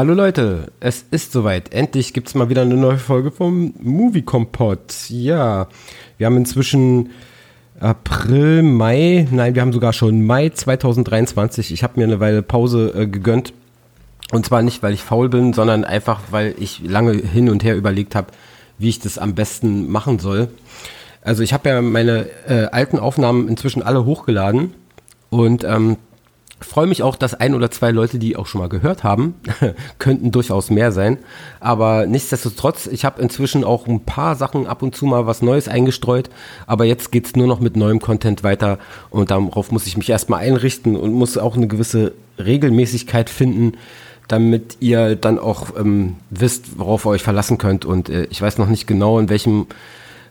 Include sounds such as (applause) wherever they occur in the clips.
Hallo Leute, es ist soweit. Endlich gibt es mal wieder eine neue Folge vom Movie Kompott. Ja, wir haben inzwischen April, Mai, nein, wir haben sogar schon Mai 2023. Ich habe mir eine Weile Pause äh, gegönnt. Und zwar nicht, weil ich faul bin, sondern einfach, weil ich lange hin und her überlegt habe, wie ich das am besten machen soll. Also ich habe ja meine äh, alten Aufnahmen inzwischen alle hochgeladen und ähm, freue mich auch, dass ein oder zwei Leute, die auch schon mal gehört haben, (laughs) könnten durchaus mehr sein. Aber nichtsdestotrotz, ich habe inzwischen auch ein paar Sachen ab und zu mal was Neues eingestreut. Aber jetzt geht's nur noch mit neuem Content weiter und darauf muss ich mich erstmal einrichten und muss auch eine gewisse Regelmäßigkeit finden, damit ihr dann auch ähm, wisst, worauf ihr euch verlassen könnt. Und äh, ich weiß noch nicht genau, in welchem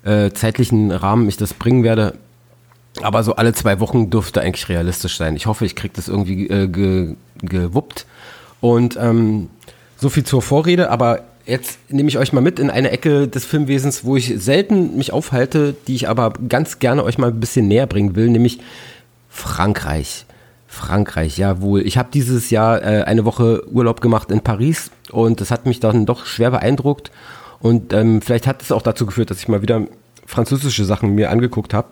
äh, zeitlichen Rahmen ich das bringen werde. Aber so alle zwei Wochen dürfte eigentlich realistisch sein. Ich hoffe, ich kriege das irgendwie äh, ge, gewuppt. Und ähm, so viel zur Vorrede, aber jetzt nehme ich euch mal mit in eine Ecke des Filmwesens, wo ich selten mich aufhalte, die ich aber ganz gerne euch mal ein bisschen näher bringen will, nämlich Frankreich. Frankreich, jawohl. Ich habe dieses Jahr äh, eine Woche Urlaub gemacht in Paris und das hat mich dann doch schwer beeindruckt. Und ähm, vielleicht hat es auch dazu geführt, dass ich mal wieder französische Sachen mir angeguckt habe.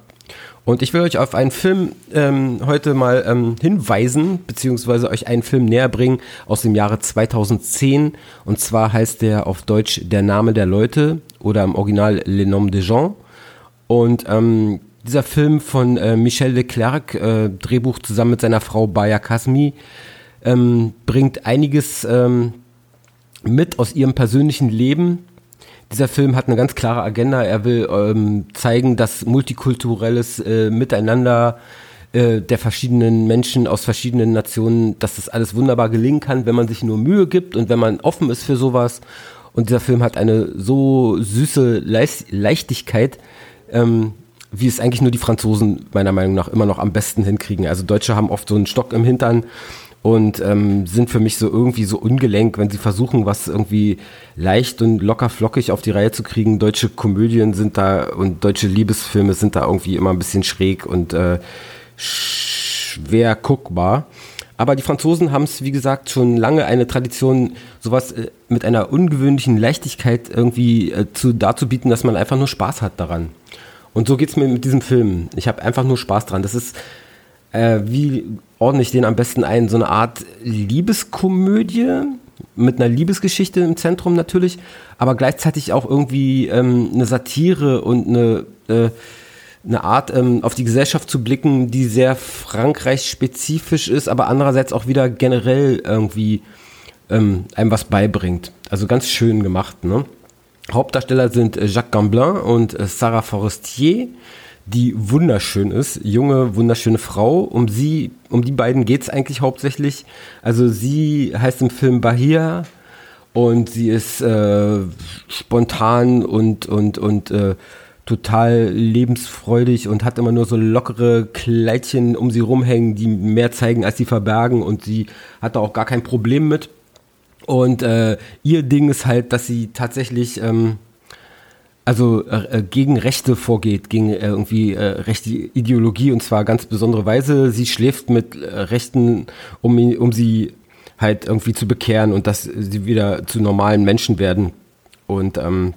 Und ich will euch auf einen Film ähm, heute mal ähm, hinweisen, beziehungsweise euch einen Film näher bringen aus dem Jahre 2010. Und zwar heißt der auf Deutsch Der Name der Leute oder im Original Le Nom des Gens. Und ähm, dieser Film von äh, Michel Leclerc, äh, Drehbuch zusammen mit seiner Frau Baya Kasmi, ähm, bringt einiges ähm, mit aus ihrem persönlichen Leben dieser Film hat eine ganz klare Agenda. Er will ähm, zeigen, dass multikulturelles äh, Miteinander äh, der verschiedenen Menschen aus verschiedenen Nationen, dass das alles wunderbar gelingen kann, wenn man sich nur Mühe gibt und wenn man offen ist für sowas. Und dieser Film hat eine so süße Leichtigkeit, ähm, wie es eigentlich nur die Franzosen meiner Meinung nach immer noch am besten hinkriegen. Also Deutsche haben oft so einen Stock im Hintern und ähm, sind für mich so irgendwie so ungelenk, wenn sie versuchen, was irgendwie leicht und locker flockig auf die Reihe zu kriegen. Deutsche Komödien sind da und deutsche Liebesfilme sind da irgendwie immer ein bisschen schräg und äh, schwer guckbar. Aber die Franzosen haben es, wie gesagt, schon lange eine Tradition, sowas äh, mit einer ungewöhnlichen Leichtigkeit irgendwie äh, zu, darzubieten, dass man einfach nur Spaß hat daran. Und so geht's mir mit diesem Film. Ich habe einfach nur Spaß dran. Das ist äh, wie ordne ich den am besten ein? So eine Art Liebeskomödie mit einer Liebesgeschichte im Zentrum natürlich, aber gleichzeitig auch irgendwie ähm, eine Satire und eine, äh, eine Art, ähm, auf die Gesellschaft zu blicken, die sehr Frankreich-spezifisch ist, aber andererseits auch wieder generell irgendwie ähm, einem was beibringt. Also ganz schön gemacht. Ne? Hauptdarsteller sind äh, Jacques Gamblin und äh, Sarah Forestier die wunderschön ist, junge, wunderschöne Frau. Um sie, um die beiden geht's eigentlich hauptsächlich. Also sie heißt im Film Bahia und sie ist äh, spontan und, und, und äh, total lebensfreudig und hat immer nur so lockere Kleidchen um sie rumhängen, die mehr zeigen, als sie verbergen und sie hat da auch gar kein Problem mit. Und äh, ihr Ding ist halt, dass sie tatsächlich ähm, also äh, gegen Rechte vorgeht, gegen äh, irgendwie äh, rechte Ideologie und zwar ganz besondere Weise. Sie schläft mit äh, Rechten, um, um sie halt irgendwie zu bekehren und dass sie wieder zu normalen Menschen werden. Und ähm,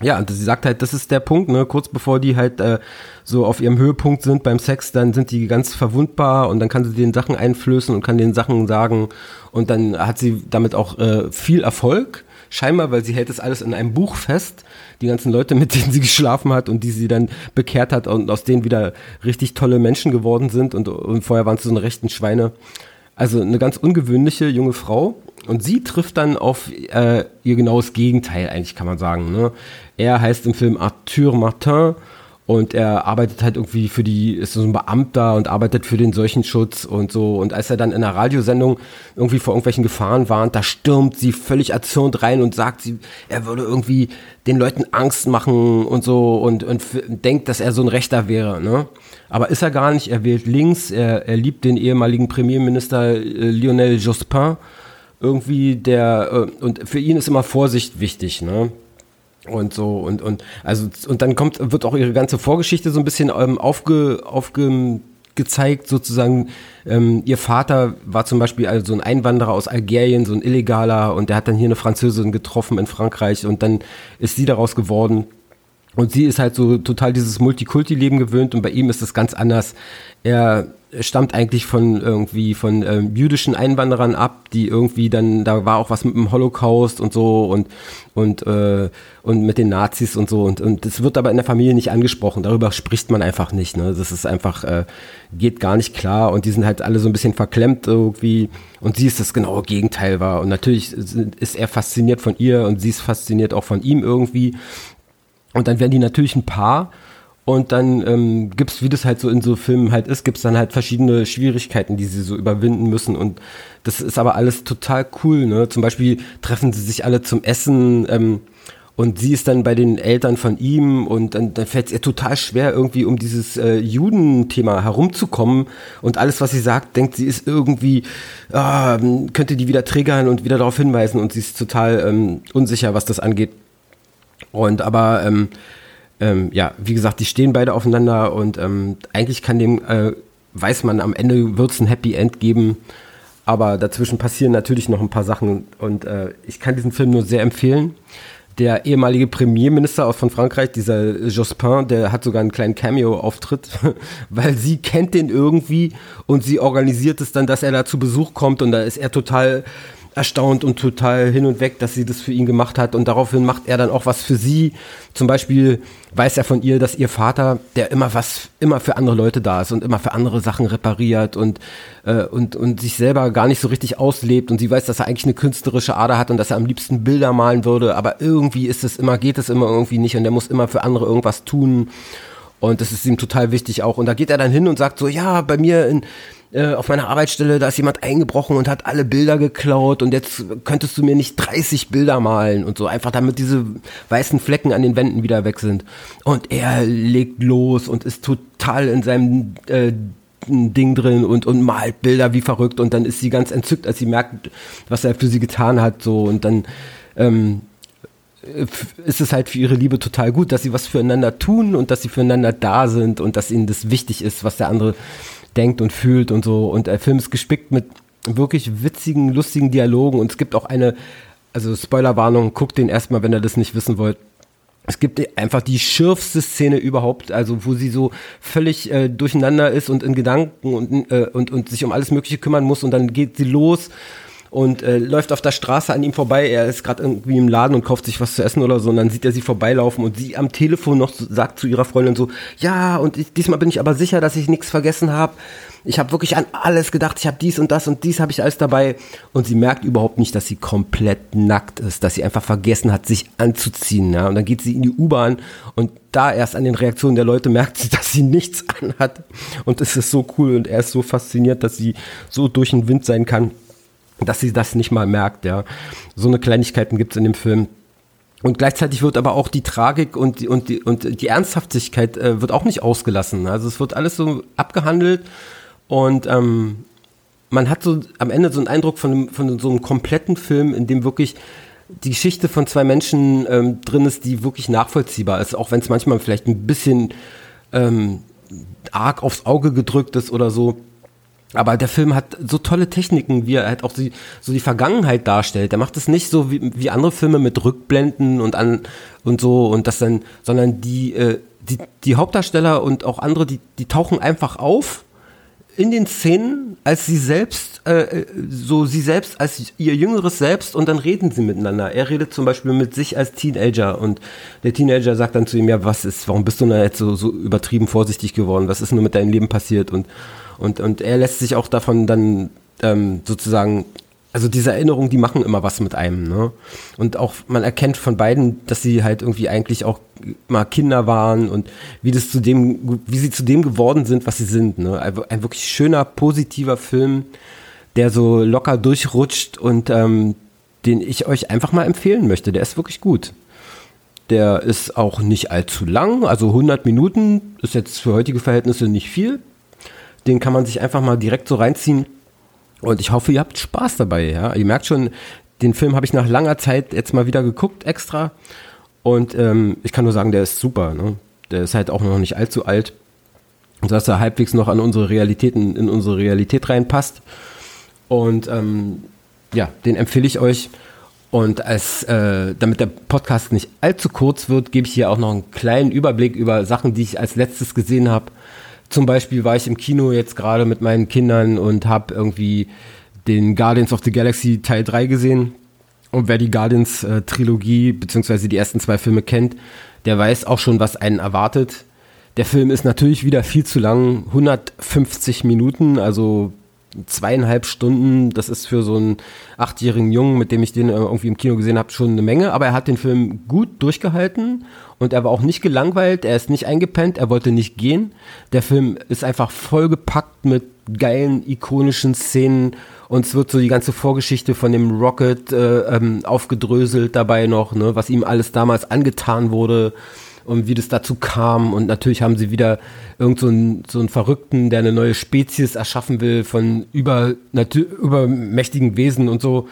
ja, und sie sagt halt, das ist der Punkt, ne, kurz bevor die halt äh, so auf ihrem Höhepunkt sind beim Sex, dann sind die ganz verwundbar und dann kann sie den Sachen einflößen und kann den Sachen sagen und dann hat sie damit auch äh, viel Erfolg, scheinbar, weil sie hält das alles in einem Buch fest, die ganzen Leute, mit denen sie (laughs) geschlafen hat und die sie dann bekehrt hat und aus denen wieder richtig tolle Menschen geworden sind und, und vorher waren es so eine rechten Schweine. Also eine ganz ungewöhnliche junge Frau und sie trifft dann auf äh, ihr genaues Gegenteil, eigentlich kann man sagen. Ne? Er heißt im Film Arthur Martin und er arbeitet halt irgendwie für die, ist so ein Beamter und arbeitet für den Seuchenschutz und so. Und als er dann in einer Radiosendung irgendwie vor irgendwelchen Gefahren warnt, da stürmt sie völlig erzürnt rein und sagt, sie, er würde irgendwie den Leuten Angst machen und so und, und denkt, dass er so ein Rechter wäre. Ne? Aber ist er gar nicht, er wählt links, er, er liebt den ehemaligen Premierminister äh, Lionel Jospin irgendwie der äh, und für ihn ist immer Vorsicht wichtig, ne? Und so und und also und dann kommt wird auch ihre ganze Vorgeschichte so ein bisschen ähm, aufge, gezeigt, sozusagen, ähm, ihr Vater war zum Beispiel also ein Einwanderer aus Algerien, so ein Illegaler, und der hat dann hier eine Französin getroffen in Frankreich und dann ist sie daraus geworden. Und sie ist halt so total dieses Multikulti-Leben gewöhnt und bei ihm ist es ganz anders. Er stammt eigentlich von irgendwie von ähm, jüdischen Einwanderern ab, die irgendwie dann, da war auch was mit dem Holocaust und so und und äh, und mit den Nazis und so und und das wird aber in der Familie nicht angesprochen. Darüber spricht man einfach nicht. Ne? Das ist einfach äh, geht gar nicht klar und die sind halt alle so ein bisschen verklemmt irgendwie und sie ist das genaue Gegenteil war und natürlich ist er fasziniert von ihr und sie ist fasziniert auch von ihm irgendwie und dann werden die natürlich ein Paar und dann ähm, gibt wie das halt so in so Filmen halt ist, gibt's dann halt verschiedene Schwierigkeiten, die sie so überwinden müssen. Und das ist aber alles total cool. Ne? Zum Beispiel treffen sie sich alle zum Essen ähm, und sie ist dann bei den Eltern von ihm und dann, dann fällt es ihr total schwer, irgendwie um dieses äh, Judenthema herumzukommen. Und alles, was sie sagt, denkt sie ist irgendwie, ah, könnte die wieder triggern und wieder darauf hinweisen. Und sie ist total ähm, unsicher, was das angeht. Und aber ähm, ähm, ja, wie gesagt, die stehen beide aufeinander und ähm, eigentlich kann dem, äh, weiß man, am Ende wird es ein Happy End geben, aber dazwischen passieren natürlich noch ein paar Sachen und äh, ich kann diesen Film nur sehr empfehlen. Der ehemalige Premierminister von Frankreich, dieser Jospin, der hat sogar einen kleinen Cameo-Auftritt, (laughs) weil sie kennt den irgendwie und sie organisiert es dann, dass er da zu Besuch kommt und da ist er total erstaunt und total hin und weg, dass sie das für ihn gemacht hat und daraufhin macht er dann auch was für sie. Zum Beispiel weiß er von ihr, dass ihr Vater, der immer was, immer für andere Leute da ist und immer für andere Sachen repariert und, äh, und, und sich selber gar nicht so richtig auslebt und sie weiß, dass er eigentlich eine künstlerische Ader hat und dass er am liebsten Bilder malen würde, aber irgendwie ist es immer, geht es immer irgendwie nicht und er muss immer für andere irgendwas tun. Und das ist ihm total wichtig auch. Und da geht er dann hin und sagt so, ja, bei mir in, äh, auf meiner Arbeitsstelle, da ist jemand eingebrochen und hat alle Bilder geklaut und jetzt könntest du mir nicht 30 Bilder malen und so, einfach damit diese weißen Flecken an den Wänden wieder weg sind. Und er legt los und ist total in seinem äh, Ding drin und, und malt Bilder wie verrückt und dann ist sie ganz entzückt, als sie merkt, was er für sie getan hat, so und dann ähm, ist es halt für ihre Liebe total gut, dass sie was füreinander tun und dass sie füreinander da sind und dass ihnen das wichtig ist, was der andere denkt und fühlt und so. Und der Film ist gespickt mit wirklich witzigen, lustigen Dialogen und es gibt auch eine, also Spoilerwarnung, guckt den erstmal, wenn ihr das nicht wissen wollt. Es gibt einfach die schürfste Szene überhaupt, also wo sie so völlig äh, durcheinander ist und in Gedanken und, äh, und, und sich um alles Mögliche kümmern muss und dann geht sie los und äh, läuft auf der Straße an ihm vorbei. Er ist gerade irgendwie im Laden und kauft sich was zu essen oder so. Und dann sieht er sie vorbeilaufen und sie am Telefon noch sagt zu ihrer Freundin so, ja, und ich, diesmal bin ich aber sicher, dass ich nichts vergessen habe. Ich habe wirklich an alles gedacht. Ich habe dies und das und dies habe ich alles dabei. Und sie merkt überhaupt nicht, dass sie komplett nackt ist, dass sie einfach vergessen hat, sich anzuziehen. Ja? Und dann geht sie in die U-Bahn und da erst an den Reaktionen der Leute merkt sie, (laughs) dass sie nichts anhat. Und es ist so cool und er ist so fasziniert, dass sie so durch den Wind sein kann dass sie das nicht mal merkt, ja. So eine Kleinigkeiten gibt es in dem Film. Und gleichzeitig wird aber auch die Tragik und die, und die, und die Ernsthaftigkeit äh, wird auch nicht ausgelassen. Also es wird alles so abgehandelt und ähm, man hat so am Ende so einen Eindruck von, von so einem kompletten Film, in dem wirklich die Geschichte von zwei Menschen ähm, drin ist, die wirklich nachvollziehbar ist, auch wenn es manchmal vielleicht ein bisschen ähm, arg aufs Auge gedrückt ist oder so. Aber der Film hat so tolle Techniken, wie er halt auch die, so die Vergangenheit darstellt. Der macht es nicht so wie, wie andere Filme mit Rückblenden und an und so und das dann, sondern die, äh, die, die Hauptdarsteller und auch andere, die, die tauchen einfach auf in den Szenen als sie selbst, äh, so sie selbst als ihr jüngeres Selbst und dann reden sie miteinander. Er redet zum Beispiel mit sich als Teenager und der Teenager sagt dann zu ihm, ja, was ist, warum bist du da jetzt so, so übertrieben vorsichtig geworden? Was ist nur mit deinem Leben passiert? Und, und, und er lässt sich auch davon dann ähm, sozusagen also diese Erinnerungen, die machen immer was mit einem, ne? Und auch man erkennt von beiden, dass sie halt irgendwie eigentlich auch mal Kinder waren und wie das zu dem, wie sie zu dem geworden sind, was sie sind, ne? Ein wirklich schöner, positiver Film, der so locker durchrutscht und ähm, den ich euch einfach mal empfehlen möchte. Der ist wirklich gut. Der ist auch nicht allzu lang, also 100 Minuten ist jetzt für heutige Verhältnisse nicht viel. Den kann man sich einfach mal direkt so reinziehen und ich hoffe, ihr habt Spaß dabei. Ja? Ihr merkt schon, den Film habe ich nach langer Zeit jetzt mal wieder geguckt, extra. Und ähm, ich kann nur sagen, der ist super. Ne? Der ist halt auch noch nicht allzu alt. Und dass er halbwegs noch an unsere Realitäten, in unsere Realität reinpasst. Und ähm, ja, den empfehle ich euch. Und als, äh, damit der Podcast nicht allzu kurz wird, gebe ich hier auch noch einen kleinen Überblick über Sachen, die ich als letztes gesehen habe. Zum Beispiel war ich im Kino jetzt gerade mit meinen Kindern und habe irgendwie den Guardians of the Galaxy Teil 3 gesehen. Und wer die Guardians äh, beziehungsweise die ersten zwei Filme kennt, der weiß auch schon, was einen erwartet. Der Film ist natürlich wieder viel zu lang, 150 Minuten, also zweieinhalb Stunden. Das ist für so einen achtjährigen Jungen, mit dem ich den äh, irgendwie im Kino gesehen habe, schon eine Menge. Aber er hat den Film gut durchgehalten und er war auch nicht gelangweilt. Er ist nicht eingepennt. Er wollte nicht gehen. Der Film ist einfach vollgepackt mit geilen, ikonischen Szenen. Und es wird so die ganze Vorgeschichte von dem Rocket äh, ähm, aufgedröselt dabei noch, ne, was ihm alles damals angetan wurde und wie das dazu kam. Und natürlich haben sie wieder irgend so einen, so einen Verrückten, der eine neue Spezies erschaffen will von über, übermächtigen Wesen und so.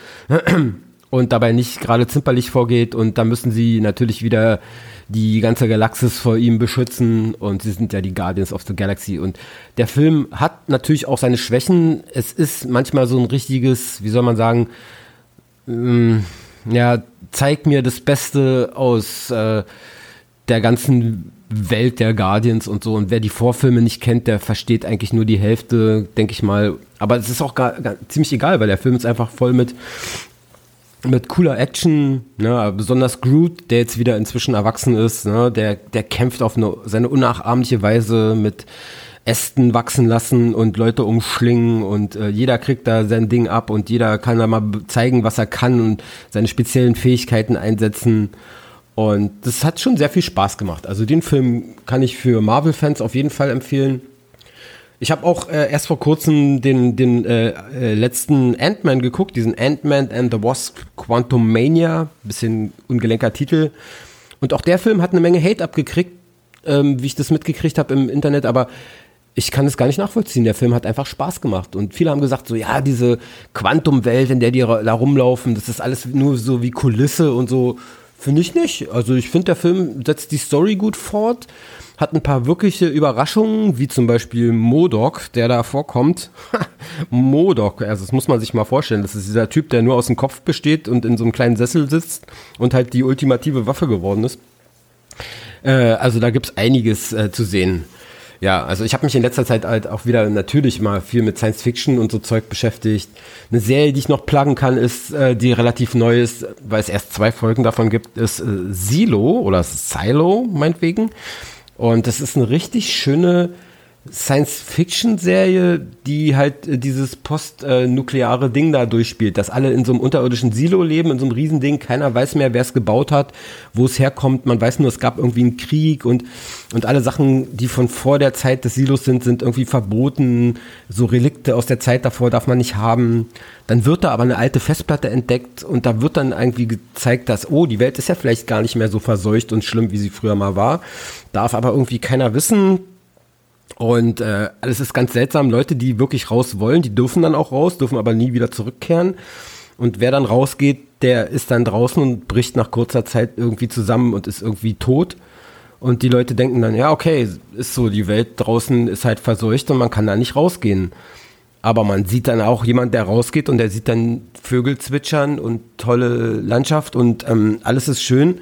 Und dabei nicht gerade zimperlich vorgeht. Und da müssen sie natürlich wieder die ganze Galaxis vor ihm beschützen und sie sind ja die Guardians of the Galaxy und der Film hat natürlich auch seine Schwächen. Es ist manchmal so ein richtiges, wie soll man sagen, ähm, ja, zeig mir das Beste aus äh, der ganzen Welt der Guardians und so. Und wer die Vorfilme nicht kennt, der versteht eigentlich nur die Hälfte, denke ich mal. Aber es ist auch gar, gar, ziemlich egal, weil der Film ist einfach voll mit, mit cooler Action. Ne? Besonders Groot, der jetzt wieder inzwischen erwachsen ist, ne? der, der kämpft auf eine, seine unnachahmliche Weise mit Ästen wachsen lassen und Leute umschlingen und äh, jeder kriegt da sein Ding ab und jeder kann da mal zeigen, was er kann und seine speziellen Fähigkeiten einsetzen. Und das hat schon sehr viel Spaß gemacht. Also den Film kann ich für Marvel-Fans auf jeden Fall empfehlen. Ich habe auch äh, erst vor kurzem den, den äh, äh, letzten Ant-Man geguckt, diesen Ant-Man and the Wasp Quantum Mania. Bisschen ungelenker Titel. Und auch der Film hat eine Menge Hate abgekriegt, ähm, wie ich das mitgekriegt habe im Internet, aber ich kann es gar nicht nachvollziehen. Der Film hat einfach Spaß gemacht. Und viele haben gesagt, so, ja, diese Quantumwelt, in der die da rumlaufen, das ist alles nur so wie Kulisse und so. Finde ich nicht. Also ich finde, der Film setzt die Story gut fort, hat ein paar wirkliche Überraschungen, wie zum Beispiel Modok, der da vorkommt. (laughs) Modok, also das muss man sich mal vorstellen. Das ist dieser Typ, der nur aus dem Kopf besteht und in so einem kleinen Sessel sitzt und halt die ultimative Waffe geworden ist. Äh, also da gibt's einiges äh, zu sehen. Ja, also ich habe mich in letzter Zeit halt auch wieder natürlich mal viel mit Science Fiction und so Zeug beschäftigt. Eine Serie, die ich noch plagen kann, ist, äh, die relativ neu ist, weil es erst zwei Folgen davon gibt, ist äh, Silo oder Silo, meinetwegen. Und das ist eine richtig schöne Science-Fiction-Serie, die halt äh, dieses postnukleare Ding da durchspielt, dass alle in so einem unterirdischen Silo leben, in so einem Riesending, keiner weiß mehr, wer es gebaut hat, wo es herkommt, man weiß nur, es gab irgendwie einen Krieg und, und alle Sachen, die von vor der Zeit des Silos sind, sind irgendwie verboten, so Relikte aus der Zeit davor darf man nicht haben. Dann wird da aber eine alte Festplatte entdeckt und da wird dann irgendwie gezeigt, dass, oh, die Welt ist ja vielleicht gar nicht mehr so verseucht und schlimm, wie sie früher mal war, darf aber irgendwie keiner wissen, und äh, alles ist ganz seltsam. Leute, die wirklich raus wollen, die dürfen dann auch raus, dürfen aber nie wieder zurückkehren. Und wer dann rausgeht, der ist dann draußen und bricht nach kurzer Zeit irgendwie zusammen und ist irgendwie tot. Und die Leute denken dann, ja, okay, ist so, die Welt draußen ist halt verseucht und man kann da nicht rausgehen. Aber man sieht dann auch jemand, der rausgeht und der sieht dann Vögel zwitschern und tolle Landschaft und ähm, alles ist schön.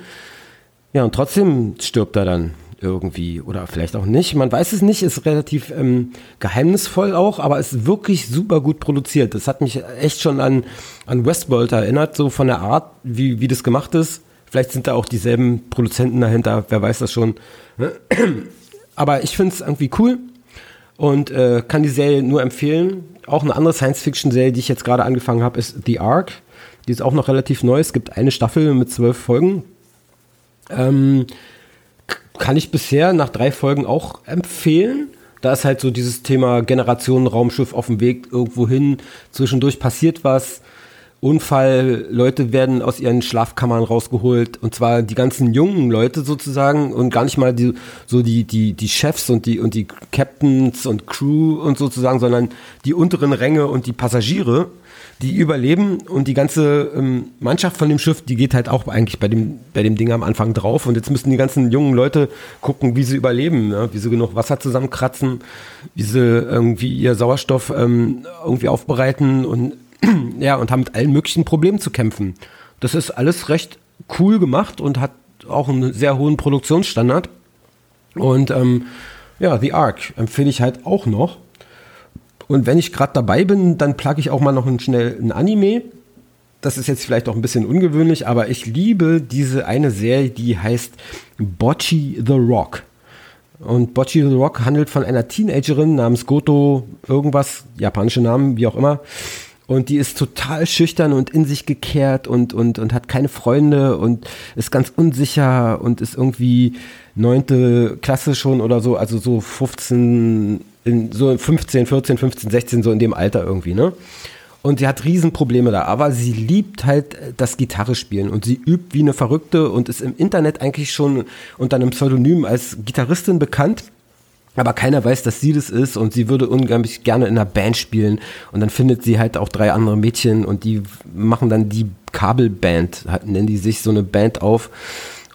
Ja, und trotzdem stirbt er dann irgendwie oder vielleicht auch nicht. Man weiß es nicht, ist relativ ähm, geheimnisvoll auch, aber ist wirklich super gut produziert. Das hat mich echt schon an, an Westworld erinnert, so von der Art, wie, wie das gemacht ist. Vielleicht sind da auch dieselben Produzenten dahinter, wer weiß das schon. (clears throat) Aber ich finde es irgendwie cool und äh, kann die Serie nur empfehlen. Auch eine andere Science-Fiction-Serie, die ich jetzt gerade angefangen habe, ist The Ark. Die ist auch noch relativ neu. Es gibt eine Staffel mit zwölf Folgen. Ähm, kann ich bisher nach drei Folgen auch empfehlen. Da ist halt so dieses Thema Generation Raumschiff auf dem Weg irgendwo hin. Zwischendurch passiert was. Unfall, Leute werden aus ihren Schlafkammern rausgeholt und zwar die ganzen jungen Leute sozusagen und gar nicht mal die, so die, die, die Chefs und die, und die Captains und Crew und sozusagen, sondern die unteren Ränge und die Passagiere die überleben und die ganze ähm, Mannschaft von dem Schiff, die geht halt auch eigentlich bei dem, bei dem Ding am Anfang drauf und jetzt müssen die ganzen jungen Leute gucken, wie sie überleben, ne? wie sie genug Wasser zusammenkratzen, wie sie irgendwie ihr Sauerstoff ähm, irgendwie aufbereiten und (clears throat) ja, und haben mit allen möglichen Problemen zu kämpfen. Das ist alles recht cool gemacht und hat auch einen sehr hohen Produktionsstandard. Und ähm, ja, The Ark empfehle ich halt auch noch. Und wenn ich gerade dabei bin, dann plage ich auch mal noch ein, schnell ein Anime. Das ist jetzt vielleicht auch ein bisschen ungewöhnlich, aber ich liebe diese eine Serie, die heißt Bocchi the Rock. Und Bocchi the Rock handelt von einer Teenagerin namens Goto, irgendwas, japanische Namen, wie auch immer. Und die ist total schüchtern und in sich gekehrt und, und, und hat keine Freunde und ist ganz unsicher und ist irgendwie neunte Klasse schon oder so, also so 15, in so 15, 14, 15, 16, so in dem Alter irgendwie, ne? Und sie hat Riesenprobleme da, aber sie liebt halt das Gitarre spielen und sie übt wie eine Verrückte und ist im Internet eigentlich schon unter einem Pseudonym als Gitarristin bekannt. Aber keiner weiß, dass sie das ist und sie würde unglaublich gerne in einer Band spielen. Und dann findet sie halt auch drei andere Mädchen und die machen dann die Kabelband, nennen die sich so eine Band auf.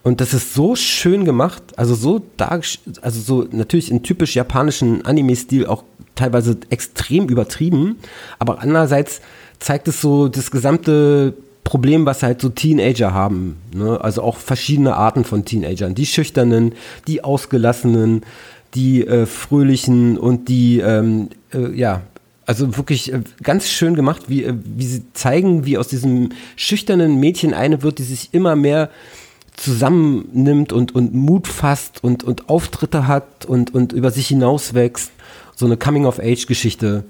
Und das ist so schön gemacht, also so also so natürlich in typisch japanischen Anime-Stil auch teilweise extrem übertrieben, aber andererseits zeigt es so das gesamte Problem, was halt so Teenager haben. Ne? Also auch verschiedene Arten von Teenagern. Die Schüchternen, die Ausgelassenen, die äh, Fröhlichen und die, ähm, äh, ja, also wirklich äh, ganz schön gemacht, wie, äh, wie sie zeigen, wie aus diesem schüchternen Mädchen eine wird, die sich immer mehr zusammennimmt und, und Mut fasst und, und Auftritte hat und, und über sich hinauswächst. So eine Coming-of-Age-Geschichte.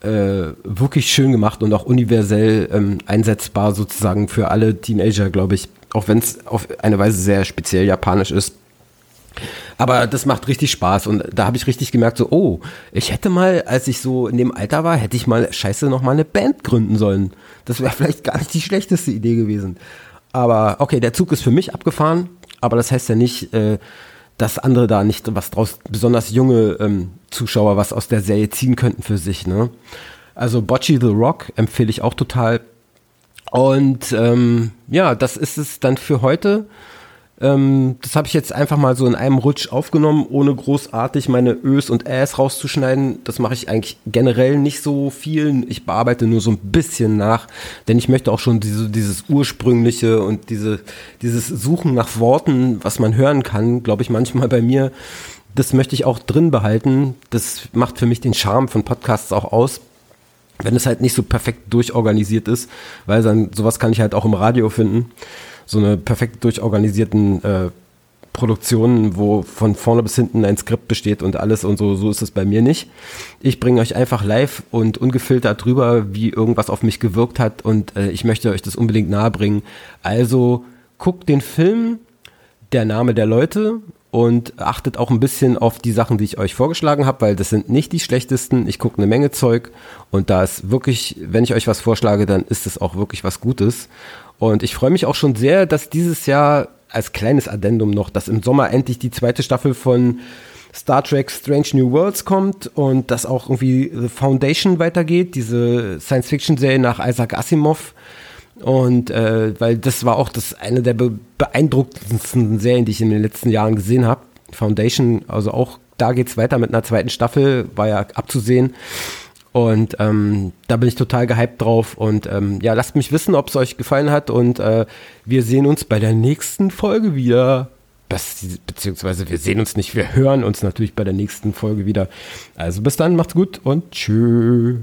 Äh, wirklich schön gemacht und auch universell ähm, einsetzbar sozusagen für alle Teenager, glaube ich. Auch wenn es auf eine Weise sehr speziell japanisch ist. Aber das macht richtig Spaß und da habe ich richtig gemerkt, so, oh, ich hätte mal, als ich so in dem Alter war, hätte ich mal scheiße noch mal eine Band gründen sollen. Das wäre (laughs) vielleicht gar nicht die schlechteste Idee gewesen. Aber okay, der Zug ist für mich abgefahren, aber das heißt ja nicht, äh, dass andere da nicht was draus, besonders junge ähm, Zuschauer was aus der Serie ziehen könnten für sich. Ne? Also Bocce the Rock empfehle ich auch total. Und ähm, ja, das ist es dann für heute. Ähm, das habe ich jetzt einfach mal so in einem Rutsch aufgenommen, ohne großartig meine Ös und Äs rauszuschneiden. Das mache ich eigentlich generell nicht so viel. Ich bearbeite nur so ein bisschen nach, denn ich möchte auch schon diese, dieses ursprüngliche und diese, dieses Suchen nach Worten, was man hören kann, glaube ich manchmal bei mir. Das möchte ich auch drin behalten. Das macht für mich den Charme von Podcasts auch aus wenn es halt nicht so perfekt durchorganisiert ist, weil dann sowas kann ich halt auch im Radio finden so eine perfekt durchorganisierten äh, Produktionen, wo von vorne bis hinten ein Skript besteht und alles und so, so ist es bei mir nicht. Ich bringe euch einfach live und ungefiltert drüber, wie irgendwas auf mich gewirkt hat und äh, ich möchte euch das unbedingt nahebringen. Also guckt den Film, der Name der Leute und achtet auch ein bisschen auf die Sachen, die ich euch vorgeschlagen habe, weil das sind nicht die schlechtesten. Ich gucke eine Menge Zeug und da ist wirklich, wenn ich euch was vorschlage, dann ist es auch wirklich was Gutes. Und ich freue mich auch schon sehr, dass dieses Jahr als kleines Addendum noch, dass im Sommer endlich die zweite Staffel von Star Trek Strange New Worlds kommt und dass auch irgendwie The Foundation weitergeht, diese Science-Fiction-Serie nach Isaac Asimov. Und äh, weil das war auch das eine der be beeindruckendsten Serien, die ich in den letzten Jahren gesehen habe. Foundation, also auch da geht es weiter mit einer zweiten Staffel, war ja abzusehen. Und ähm, da bin ich total gehypt drauf. Und ähm, ja, lasst mich wissen, ob es euch gefallen hat. Und äh, wir sehen uns bei der nächsten Folge wieder. Beziehungsweise wir sehen uns nicht, wir hören uns natürlich bei der nächsten Folge wieder. Also bis dann, macht's gut und tschüss.